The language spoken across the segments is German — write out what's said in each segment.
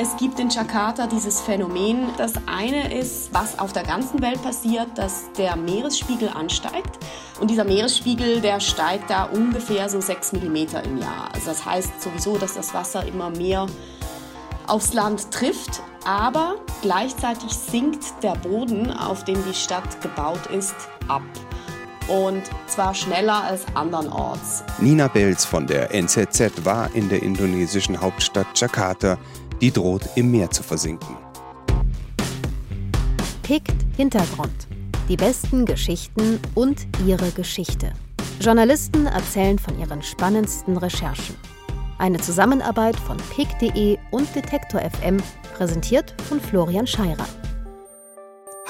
Es gibt in Jakarta dieses Phänomen. Das eine ist, was auf der ganzen Welt passiert, dass der Meeresspiegel ansteigt. Und dieser Meeresspiegel, der steigt da ungefähr so 6 mm im Jahr. Also das heißt sowieso, dass das Wasser immer mehr aufs Land trifft. Aber gleichzeitig sinkt der Boden, auf dem die Stadt gebaut ist, ab und zwar schneller als andernorts. Nina Belz von der NZZ war in der indonesischen Hauptstadt Jakarta die droht im Meer zu versinken. Pickt Hintergrund. Die besten Geschichten und ihre Geschichte. Journalisten erzählen von ihren spannendsten Recherchen. Eine Zusammenarbeit von pick.de und Detektor FM, präsentiert von Florian Scheirer.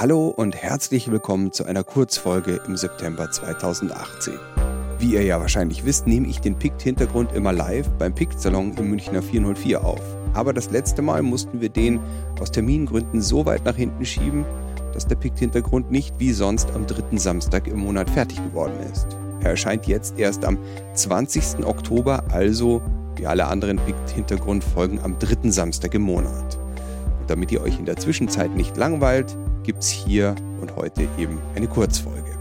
Hallo und herzlich willkommen zu einer Kurzfolge im September 2018. Wie ihr ja wahrscheinlich wisst, nehme ich den Pict-Hintergrund immer live beim Pict-Salon im Münchner 404 auf. Aber das letzte Mal mussten wir den aus Termingründen so weit nach hinten schieben, dass der Pict-Hintergrund nicht wie sonst am dritten Samstag im Monat fertig geworden ist. Er erscheint jetzt erst am 20. Oktober, also wie alle anderen Pict-Hintergrundfolgen am dritten Samstag im Monat. Damit ihr euch in der Zwischenzeit nicht langweilt, gibt es hier und heute eben eine Kurzfolge.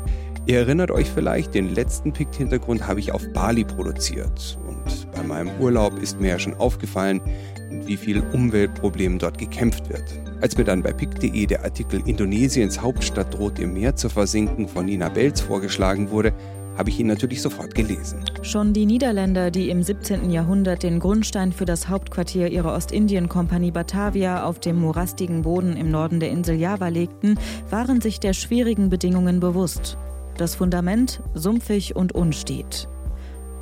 Ihr erinnert euch vielleicht, den letzten Pict-Hintergrund habe ich auf Bali produziert. Und bei meinem Urlaub ist mir ja schon aufgefallen, mit wie viel Umweltproblemen dort gekämpft wird. Als mir dann bei pick.de der Artikel Indonesiens Hauptstadt droht im Meer zu versinken von Nina Belz vorgeschlagen wurde, habe ich ihn natürlich sofort gelesen. Schon die Niederländer, die im 17. Jahrhundert den Grundstein für das Hauptquartier ihrer Ostindien-Kompanie Batavia auf dem morastigen Boden im Norden der Insel Java legten, waren sich der schwierigen Bedingungen bewusst. Das Fundament sumpfig und unstet.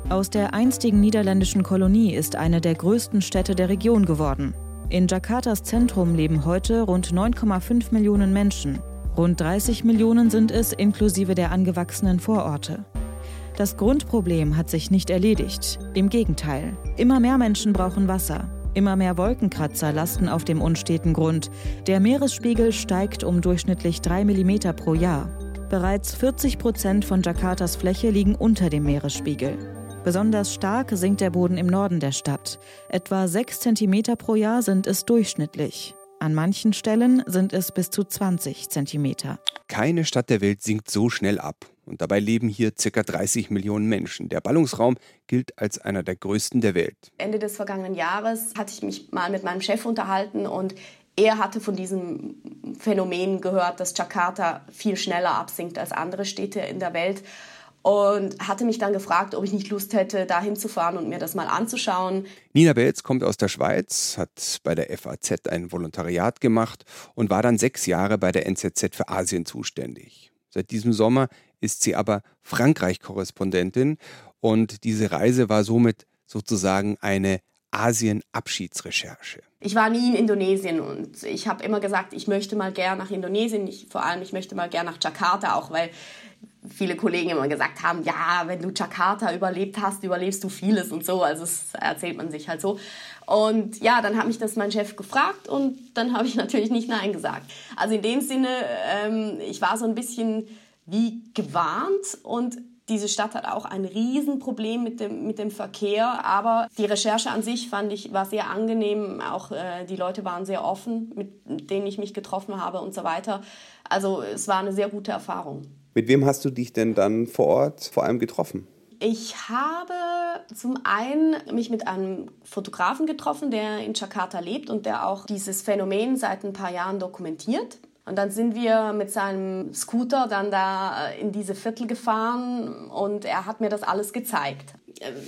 Aus der einstigen niederländischen Kolonie ist eine der größten Städte der Region geworden. In Jakartas Zentrum leben heute rund 9,5 Millionen Menschen. Rund 30 Millionen sind es inklusive der angewachsenen Vororte. Das Grundproblem hat sich nicht erledigt. Im Gegenteil. Immer mehr Menschen brauchen Wasser. Immer mehr Wolkenkratzer lasten auf dem unsteten Grund. Der Meeresspiegel steigt um durchschnittlich 3 mm pro Jahr. Bereits 40 Prozent von Jakartas Fläche liegen unter dem Meeresspiegel. Besonders stark sinkt der Boden im Norden der Stadt. Etwa 6 cm pro Jahr sind es durchschnittlich. An manchen Stellen sind es bis zu 20 cm. Keine Stadt der Welt sinkt so schnell ab. Und dabei leben hier ca. 30 Millionen Menschen. Der Ballungsraum gilt als einer der größten der Welt. Ende des vergangenen Jahres hatte ich mich mal mit meinem Chef unterhalten und er hatte von diesem Phänomen gehört, dass Jakarta viel schneller absinkt als andere Städte in der Welt und hatte mich dann gefragt, ob ich nicht Lust hätte, da hinzufahren und mir das mal anzuschauen. Nina Belz kommt aus der Schweiz, hat bei der FAZ ein Volontariat gemacht und war dann sechs Jahre bei der NZZ für Asien zuständig. Seit diesem Sommer ist sie aber Frankreich-Korrespondentin und diese Reise war somit sozusagen eine Asien-Abschiedsrecherche. Ich war nie in Indonesien und ich habe immer gesagt, ich möchte mal gern nach Indonesien, ich, vor allem ich möchte mal gern nach Jakarta, auch weil viele Kollegen immer gesagt haben, ja, wenn du Jakarta überlebt hast, überlebst du vieles und so. Also das erzählt man sich halt so. Und ja, dann hat mich das mein Chef gefragt und dann habe ich natürlich nicht Nein gesagt. Also in dem Sinne, ähm, ich war so ein bisschen wie gewarnt und diese Stadt hat auch ein Riesenproblem mit dem, mit dem Verkehr, aber die Recherche an sich fand ich war sehr angenehm. Auch äh, die Leute waren sehr offen, mit denen ich mich getroffen habe und so weiter. Also es war eine sehr gute Erfahrung. Mit wem hast du dich denn dann vor Ort vor allem getroffen? Ich habe zum einen mich mit einem Fotografen getroffen, der in Jakarta lebt und der auch dieses Phänomen seit ein paar Jahren dokumentiert. Und dann sind wir mit seinem Scooter dann da in diese Viertel gefahren und er hat mir das alles gezeigt.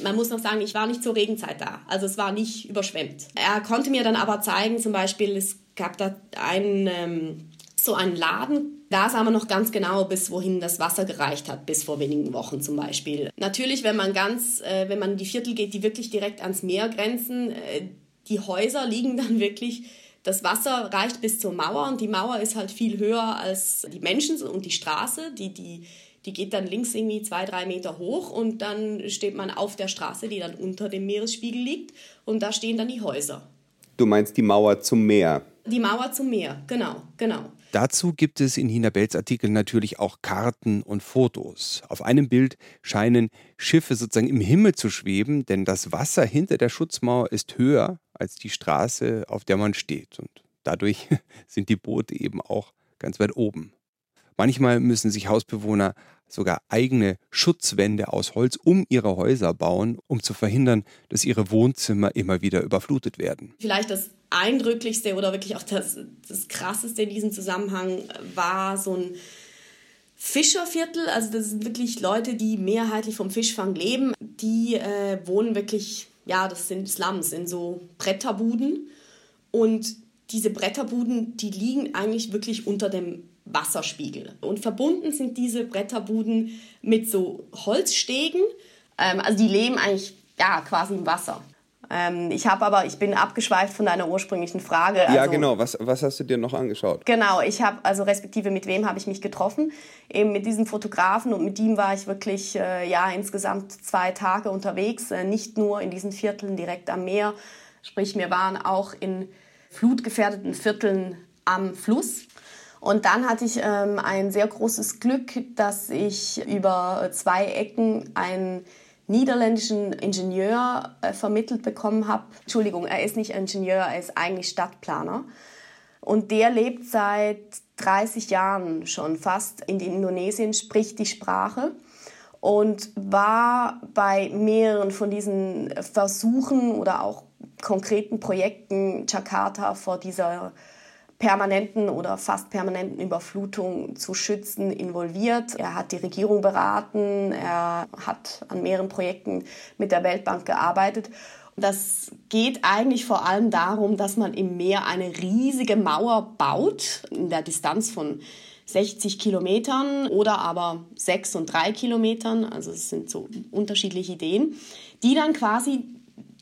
Man muss noch sagen, ich war nicht zur Regenzeit da, also es war nicht überschwemmt. Er konnte mir dann aber zeigen, zum Beispiel, es gab da einen, ähm, so einen Laden, da sah man noch ganz genau, bis wohin das Wasser gereicht hat, bis vor wenigen Wochen zum Beispiel. Natürlich, wenn man ganz, äh, wenn man in die Viertel geht, die wirklich direkt ans Meer grenzen, äh, die Häuser liegen dann wirklich das Wasser reicht bis zur Mauer und die Mauer ist halt viel höher als die Menschen und die Straße, die, die, die geht dann links irgendwie zwei, drei Meter hoch und dann steht man auf der Straße, die dann unter dem Meeresspiegel liegt und da stehen dann die Häuser. Du meinst die Mauer zum Meer? Die Mauer zum Meer, genau, genau. Dazu gibt es in Hina Bells Artikel natürlich auch Karten und Fotos. Auf einem Bild scheinen Schiffe sozusagen im Himmel zu schweben, denn das Wasser hinter der Schutzmauer ist höher als die Straße, auf der man steht. Und dadurch sind die Boote eben auch ganz weit oben. Manchmal müssen sich Hausbewohner sogar eigene Schutzwände aus Holz um ihre Häuser bauen, um zu verhindern, dass ihre Wohnzimmer immer wieder überflutet werden. Vielleicht das eindrücklichste oder wirklich auch das, das krasseste in diesem Zusammenhang war so ein Fischerviertel. Also das sind wirklich Leute, die mehrheitlich vom Fischfang leben. Die äh, wohnen wirklich, ja, das sind Slums, in so Bretterbuden. Und diese Bretterbuden, die liegen eigentlich wirklich unter dem Wasserspiegel. Und verbunden sind diese Bretterbuden mit so Holzstegen. Ähm, also die leben eigentlich ja, quasi im Wasser. Ähm, ich habe aber, ich bin abgeschweift von deiner ursprünglichen Frage. Also, ja, genau. Was, was hast du dir noch angeschaut? Genau, ich habe, also respektive mit wem habe ich mich getroffen? Eben mit diesem Fotografen und mit ihm war ich wirklich, äh, ja, insgesamt zwei Tage unterwegs. Äh, nicht nur in diesen Vierteln direkt am Meer. Sprich, wir waren auch in flutgefährdeten Vierteln am Fluss. Und dann hatte ich ähm, ein sehr großes Glück, dass ich über zwei Ecken einen niederländischen Ingenieur äh, vermittelt bekommen habe. Entschuldigung, er ist nicht Ingenieur, er ist eigentlich Stadtplaner. Und der lebt seit 30 Jahren schon fast in Indonesien, spricht die Sprache und war bei mehreren von diesen Versuchen oder auch konkreten Projekten Jakarta vor dieser permanenten oder fast permanenten Überflutung zu schützen involviert. Er hat die Regierung beraten, er hat an mehreren Projekten mit der Weltbank gearbeitet. Das geht eigentlich vor allem darum, dass man im Meer eine riesige Mauer baut, in der Distanz von 60 Kilometern oder aber 6 und 3 Kilometern, also es sind so unterschiedliche Ideen, die dann quasi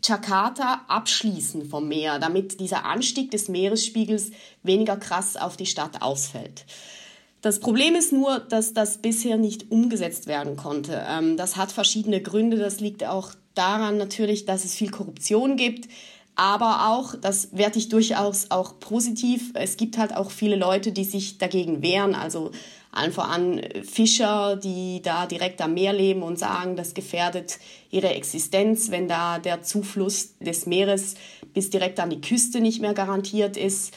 Jakarta abschließen vom Meer, damit dieser Anstieg des Meeresspiegels weniger krass auf die Stadt ausfällt. Das Problem ist nur, dass das bisher nicht umgesetzt werden konnte. Ähm, das hat verschiedene Gründe. Das liegt auch daran natürlich, dass es viel Korruption gibt. Aber auch, das werte ich durchaus auch positiv, es gibt halt auch viele Leute, die sich dagegen wehren. Also allen voran Fischer, die da direkt am Meer leben und sagen, das gefährdet ihre Existenz, wenn da der Zufluss des Meeres bis direkt an die Küste nicht mehr garantiert ist.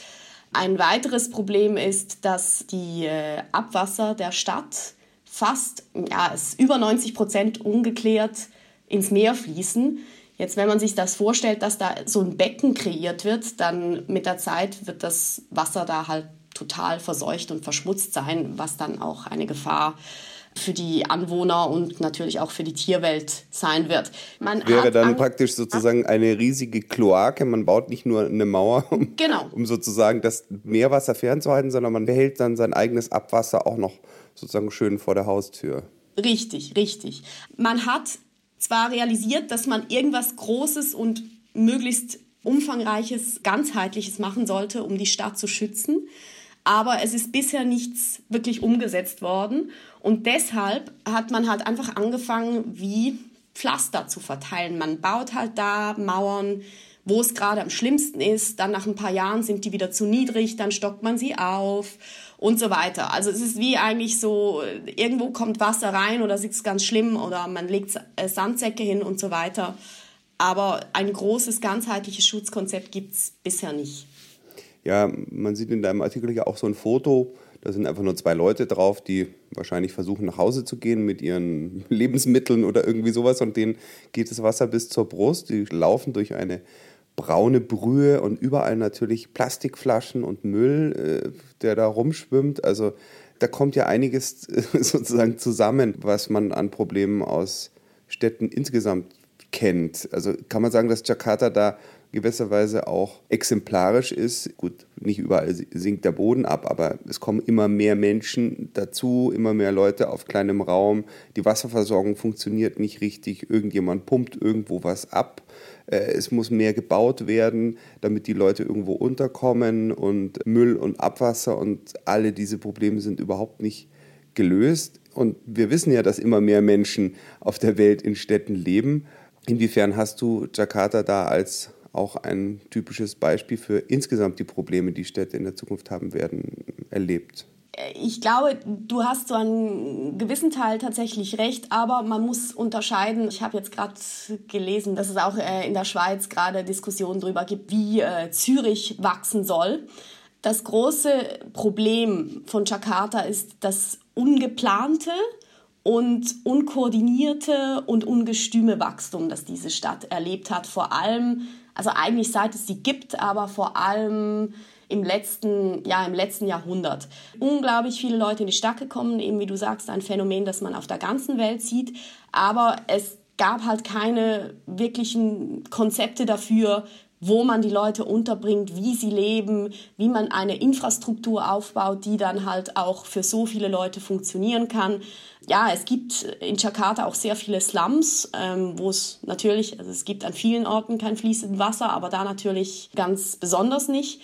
Ein weiteres Problem ist, dass die äh, Abwasser der Stadt fast, ja, es über 90 Prozent ungeklärt ins Meer fließen. Jetzt, wenn man sich das vorstellt, dass da so ein Becken kreiert wird, dann mit der Zeit wird das Wasser da halt total verseucht und verschmutzt sein, was dann auch eine Gefahr für die Anwohner und natürlich auch für die Tierwelt sein wird. Man Wäre dann praktisch sozusagen eine riesige Kloake. Man baut nicht nur eine Mauer, um, genau. um sozusagen das Meerwasser fernzuhalten, sondern man behält dann sein eigenes Abwasser auch noch sozusagen schön vor der Haustür. Richtig, richtig. Man hat zwar realisiert, dass man irgendwas Großes und möglichst umfangreiches, ganzheitliches machen sollte, um die Stadt zu schützen aber es ist bisher nichts wirklich umgesetzt worden. Und deshalb hat man halt einfach angefangen, wie Pflaster zu verteilen. Man baut halt da Mauern, wo es gerade am schlimmsten ist. Dann nach ein paar Jahren sind die wieder zu niedrig, dann stockt man sie auf und so weiter. Also es ist wie eigentlich so, irgendwo kommt Wasser rein oder es ganz schlimm oder man legt äh, Sandsäcke hin und so weiter. Aber ein großes, ganzheitliches Schutzkonzept gibt es bisher nicht. Ja, man sieht in deinem Artikel ja auch so ein Foto, da sind einfach nur zwei Leute drauf, die wahrscheinlich versuchen nach Hause zu gehen mit ihren Lebensmitteln oder irgendwie sowas und denen geht das Wasser bis zur Brust. Die laufen durch eine braune Brühe und überall natürlich Plastikflaschen und Müll, äh, der da rumschwimmt. Also da kommt ja einiges sozusagen zusammen, was man an Problemen aus Städten insgesamt kennt. Also kann man sagen, dass Jakarta da gewisserweise auch exemplarisch ist. Gut, nicht überall sinkt der Boden ab, aber es kommen immer mehr Menschen dazu, immer mehr Leute auf kleinem Raum. Die Wasserversorgung funktioniert nicht richtig. Irgendjemand pumpt irgendwo was ab. Äh, es muss mehr gebaut werden, damit die Leute irgendwo unterkommen und Müll und Abwasser und alle diese Probleme sind überhaupt nicht gelöst. Und wir wissen ja, dass immer mehr Menschen auf der Welt in Städten leben. Inwiefern hast du Jakarta da als auch ein typisches Beispiel für insgesamt die Probleme, die Städte in der Zukunft haben werden, erlebt? Ich glaube, du hast so einen gewissen Teil tatsächlich recht, aber man muss unterscheiden. Ich habe jetzt gerade gelesen, dass es auch äh, in der Schweiz gerade Diskussionen darüber gibt, wie äh, Zürich wachsen soll. Das große Problem von Jakarta ist das ungeplante und unkoordinierte und ungestüme Wachstum, das diese Stadt erlebt hat. Vor allem, also eigentlich seit es sie gibt, aber vor allem im letzten, ja, im letzten Jahrhundert. Unglaublich viele Leute in die Stadt gekommen, eben wie du sagst, ein Phänomen, das man auf der ganzen Welt sieht. Aber es gab halt keine wirklichen Konzepte dafür, wo man die Leute unterbringt, wie sie leben, wie man eine Infrastruktur aufbaut, die dann halt auch für so viele Leute funktionieren kann. Ja, es gibt in Jakarta auch sehr viele Slums, ähm, wo es natürlich, also es gibt an vielen Orten kein fließendes Wasser, aber da natürlich ganz besonders nicht.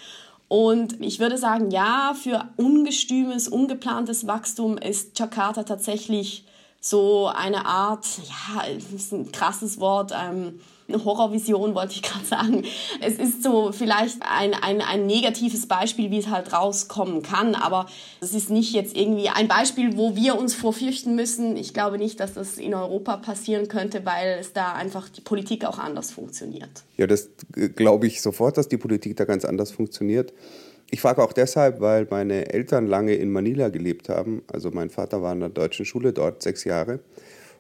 Und ich würde sagen, ja, für ungestümes, ungeplantes Wachstum ist Jakarta tatsächlich so eine Art, ja, ist ein krasses Wort, ähm, eine Horrorvision wollte ich gerade sagen. Es ist so vielleicht ein, ein, ein negatives Beispiel, wie es halt rauskommen kann, aber es ist nicht jetzt irgendwie ein Beispiel, wo wir uns vorfürchten müssen. Ich glaube nicht, dass das in Europa passieren könnte, weil es da einfach die Politik auch anders funktioniert. Ja, das glaube ich sofort, dass die Politik da ganz anders funktioniert. Ich frage auch deshalb, weil meine Eltern lange in Manila gelebt haben. Also mein Vater war in der deutschen Schule dort sechs Jahre.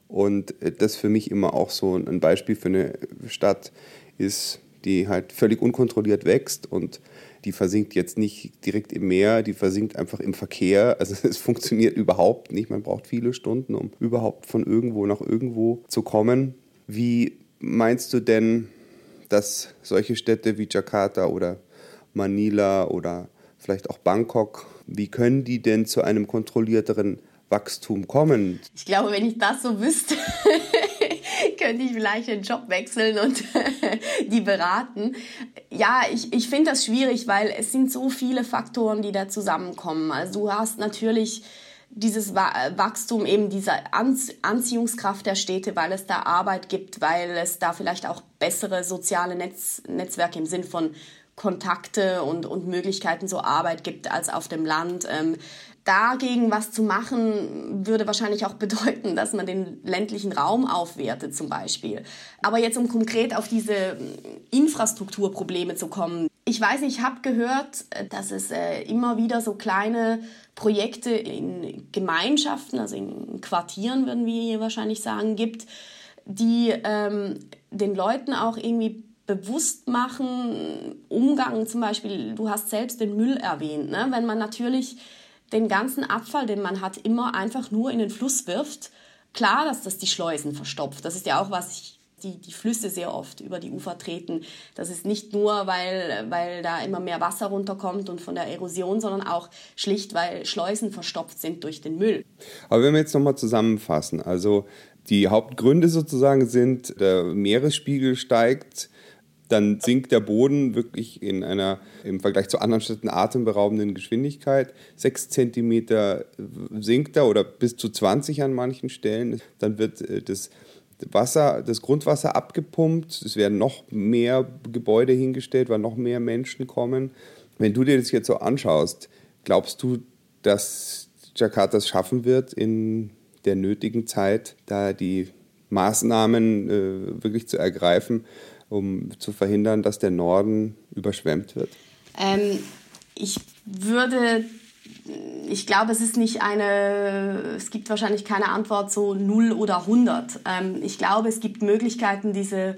Und das für mich immer auch so ein Beispiel für eine Stadt ist, die halt völlig unkontrolliert wächst und die versinkt jetzt nicht direkt im Meer, die versinkt einfach im Verkehr. Also es funktioniert überhaupt nicht. Man braucht viele Stunden, um überhaupt von irgendwo nach irgendwo zu kommen. Wie meinst du denn, dass solche Städte wie Jakarta oder Manila oder vielleicht auch Bangkok, wie können die denn zu einem kontrollierteren Wachstum kommen? Ich glaube, wenn ich das so wüsste, könnte ich vielleicht den Job wechseln und die beraten. Ja, ich, ich finde das schwierig, weil es sind so viele Faktoren, die da zusammenkommen. Also du hast natürlich dieses Wachstum, eben diese Anziehungskraft der Städte, weil es da Arbeit gibt, weil es da vielleicht auch bessere soziale Netz, Netzwerke im Sinn von Kontakte und, und Möglichkeiten zur Arbeit gibt als auf dem Land. Ähm, dagegen was zu machen, würde wahrscheinlich auch bedeuten, dass man den ländlichen Raum aufwertet zum Beispiel. Aber jetzt um konkret auf diese ähm, Infrastrukturprobleme zu kommen. Ich weiß nicht, ich habe gehört, äh, dass es äh, immer wieder so kleine Projekte in Gemeinschaften, also in Quartieren würden wir hier wahrscheinlich sagen, gibt, die ähm, den Leuten auch irgendwie bewusst machen, Umgang zum Beispiel, du hast selbst den Müll erwähnt, ne? wenn man natürlich den ganzen Abfall, den man hat, immer einfach nur in den Fluss wirft, klar, dass das die Schleusen verstopft. Das ist ja auch was ich die, die Flüsse sehr oft über die Ufer treten. Das ist nicht nur, weil, weil da immer mehr Wasser runterkommt und von der Erosion, sondern auch schlicht, weil Schleusen verstopft sind durch den Müll. Aber wenn wir jetzt nochmal zusammenfassen, also die Hauptgründe sozusagen sind, der Meeresspiegel steigt, dann sinkt der Boden wirklich in einer im Vergleich zu anderen Städten atemberaubenden Geschwindigkeit. Sechs Zentimeter sinkt er oder bis zu 20 an manchen Stellen. Dann wird äh, das Wasser, das Grundwasser abgepumpt. Es werden noch mehr Gebäude hingestellt, weil noch mehr Menschen kommen. Wenn du dir das jetzt so anschaust, glaubst du, dass Jakarta es schaffen wird, in der nötigen Zeit da die Maßnahmen äh, wirklich zu ergreifen, um zu verhindern, dass der Norden überschwemmt wird? Ähm, ich würde, ich glaube, es ist nicht eine, es gibt wahrscheinlich keine Antwort so 0 oder 100. Ähm, ich glaube, es gibt Möglichkeiten, diese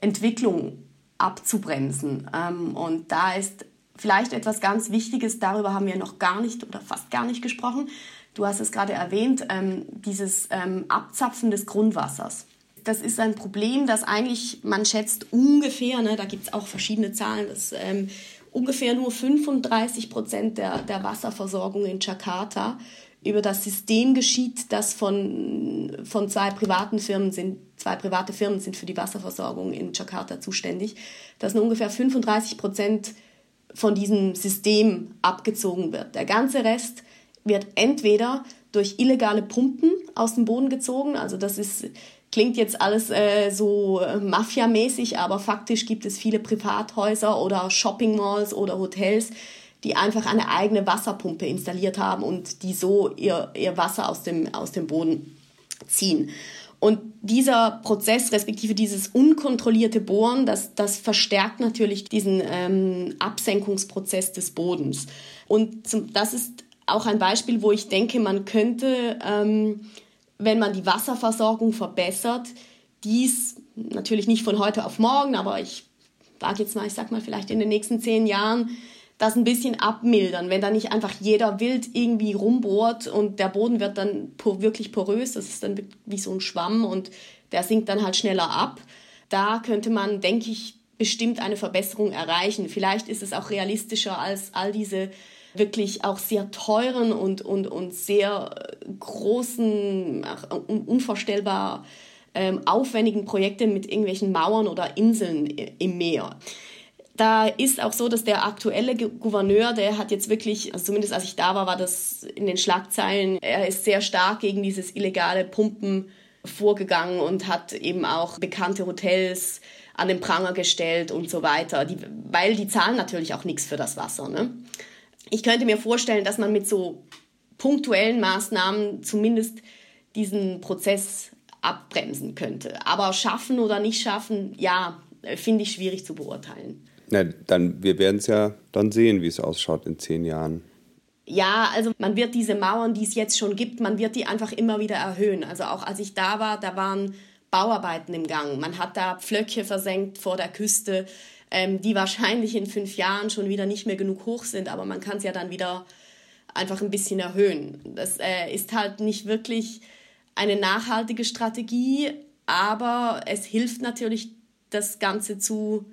Entwicklung abzubremsen. Ähm, und da ist vielleicht etwas ganz Wichtiges, darüber haben wir noch gar nicht oder fast gar nicht gesprochen. Du hast es gerade erwähnt, ähm, dieses Abzapfen des Grundwassers das ist ein Problem, das eigentlich, man schätzt ungefähr, ne, da gibt es auch verschiedene Zahlen, dass ähm, ungefähr nur 35 Prozent der, der Wasserversorgung in Jakarta über das System geschieht, das von, von zwei privaten Firmen sind. Zwei private Firmen sind für die Wasserversorgung in Jakarta zuständig. Dass nur ungefähr 35 Prozent von diesem System abgezogen wird. Der ganze Rest wird entweder durch illegale Pumpen aus dem Boden gezogen, also das ist Klingt jetzt alles äh, so äh, mafiamäßig, aber faktisch gibt es viele Privathäuser oder Shopping Malls oder Hotels, die einfach eine eigene Wasserpumpe installiert haben und die so ihr, ihr Wasser aus dem, aus dem Boden ziehen. Und dieser Prozess, respektive dieses unkontrollierte Bohren, das, das verstärkt natürlich diesen ähm, Absenkungsprozess des Bodens. Und zum, das ist auch ein Beispiel, wo ich denke, man könnte ähm, wenn man die Wasserversorgung verbessert, dies natürlich nicht von heute auf morgen, aber ich wage jetzt mal, ich sag mal vielleicht in den nächsten zehn Jahren, das ein bisschen abmildern, wenn da nicht einfach jeder wild irgendwie rumbohrt und der Boden wird dann wirklich porös, das ist dann wie so ein Schwamm und der sinkt dann halt schneller ab. Da könnte man, denke ich, bestimmt eine Verbesserung erreichen. Vielleicht ist es auch realistischer als all diese wirklich auch sehr teuren und, und, und sehr großen, unvorstellbar ähm, aufwendigen Projekte mit irgendwelchen Mauern oder Inseln im Meer. Da ist auch so, dass der aktuelle Gouverneur, der hat jetzt wirklich, also zumindest als ich da war, war das in den Schlagzeilen, er ist sehr stark gegen dieses illegale Pumpen vorgegangen und hat eben auch bekannte Hotels an den Pranger gestellt und so weiter, die, weil die zahlen natürlich auch nichts für das Wasser. Ne? Ich könnte mir vorstellen, dass man mit so punktuellen Maßnahmen zumindest diesen Prozess abbremsen könnte. Aber schaffen oder nicht schaffen, ja, finde ich schwierig zu beurteilen. Na, dann, wir werden es ja dann sehen, wie es ausschaut in zehn Jahren. Ja, also man wird diese Mauern, die es jetzt schon gibt, man wird die einfach immer wieder erhöhen. Also auch als ich da war, da waren Bauarbeiten im Gang. Man hat da Pflöcke versenkt vor der Küste ähm, die wahrscheinlich in fünf Jahren schon wieder nicht mehr genug hoch sind, aber man kann es ja dann wieder einfach ein bisschen erhöhen. Das äh, ist halt nicht wirklich eine nachhaltige Strategie, aber es hilft natürlich, das Ganze zu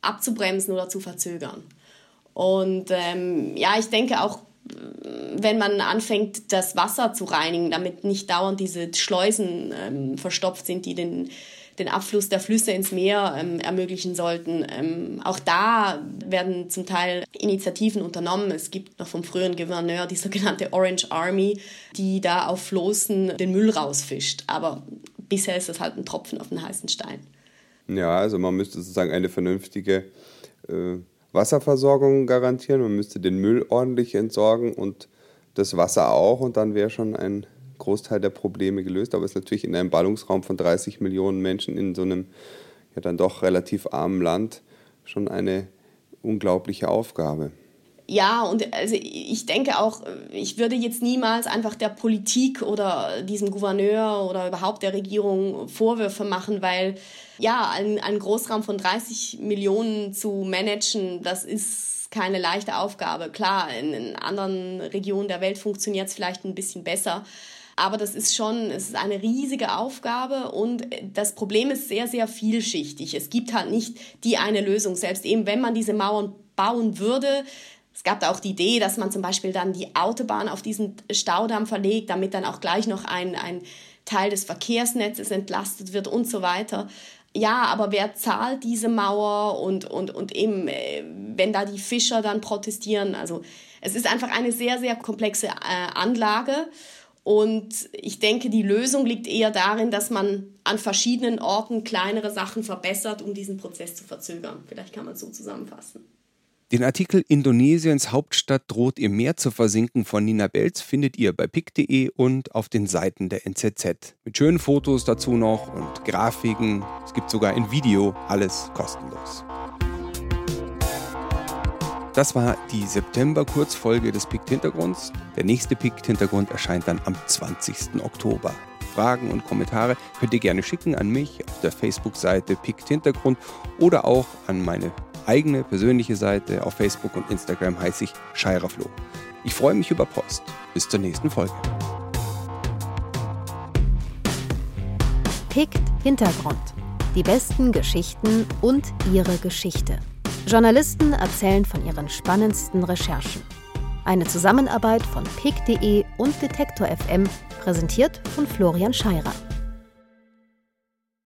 abzubremsen oder zu verzögern. Und ähm, ja, ich denke auch, wenn man anfängt, das Wasser zu reinigen, damit nicht dauernd diese Schleusen ähm, verstopft sind, die den den Abfluss der Flüsse ins Meer ähm, ermöglichen sollten. Ähm, auch da werden zum Teil Initiativen unternommen. Es gibt noch vom früheren Gouverneur die sogenannte Orange Army, die da auf Flossen den Müll rausfischt. Aber bisher ist das halt ein Tropfen auf den heißen Stein. Ja, also man müsste sozusagen eine vernünftige äh, Wasserversorgung garantieren. Man müsste den Müll ordentlich entsorgen und das Wasser auch. Und dann wäre schon ein Großteil der Probleme gelöst, aber es ist natürlich in einem Ballungsraum von 30 Millionen Menschen in so einem ja dann doch relativ armen Land schon eine unglaubliche Aufgabe. Ja, und also ich denke auch, ich würde jetzt niemals einfach der Politik oder diesem Gouverneur oder überhaupt der Regierung Vorwürfe machen, weil ja, ein, ein Großraum von 30 Millionen zu managen, das ist keine leichte Aufgabe. Klar, in, in anderen Regionen der Welt funktioniert es vielleicht ein bisschen besser, aber das ist schon, es ist eine riesige Aufgabe und das Problem ist sehr, sehr vielschichtig. Es gibt halt nicht die eine Lösung. Selbst eben, wenn man diese Mauern bauen würde, es gab da auch die Idee, dass man zum Beispiel dann die Autobahn auf diesen Staudamm verlegt, damit dann auch gleich noch ein, ein Teil des Verkehrsnetzes entlastet wird und so weiter. Ja, aber wer zahlt diese Mauer und, und, und eben, äh, wenn da die Fischer dann protestieren, also es ist einfach eine sehr, sehr komplexe äh, Anlage und ich denke, die Lösung liegt eher darin, dass man an verschiedenen Orten kleinere Sachen verbessert, um diesen Prozess zu verzögern. Vielleicht kann man es so zusammenfassen. Den Artikel Indonesiens Hauptstadt droht im Meer zu versinken von Nina Belz findet ihr bei pick.de und auf den Seiten der NZZ. Mit schönen Fotos dazu noch und Grafiken. Es gibt sogar ein Video, alles kostenlos. Das war die September-Kurzfolge des Pikt-Hintergrunds. Der nächste Pikt-Hintergrund erscheint dann am 20. Oktober. Fragen und Kommentare könnt ihr gerne schicken an mich auf der Facebook-Seite Pikt Hintergrund oder auch an meine eigene persönliche Seite auf Facebook und Instagram heiße ich Scheiraflo. Ich freue mich über Post. Bis zur nächsten Folge. Pikt Hintergrund. Die besten Geschichten und ihre Geschichte. Journalisten erzählen von ihren spannendsten Recherchen. Eine Zusammenarbeit von pick.de und Detektor FM, präsentiert von Florian Scheirer.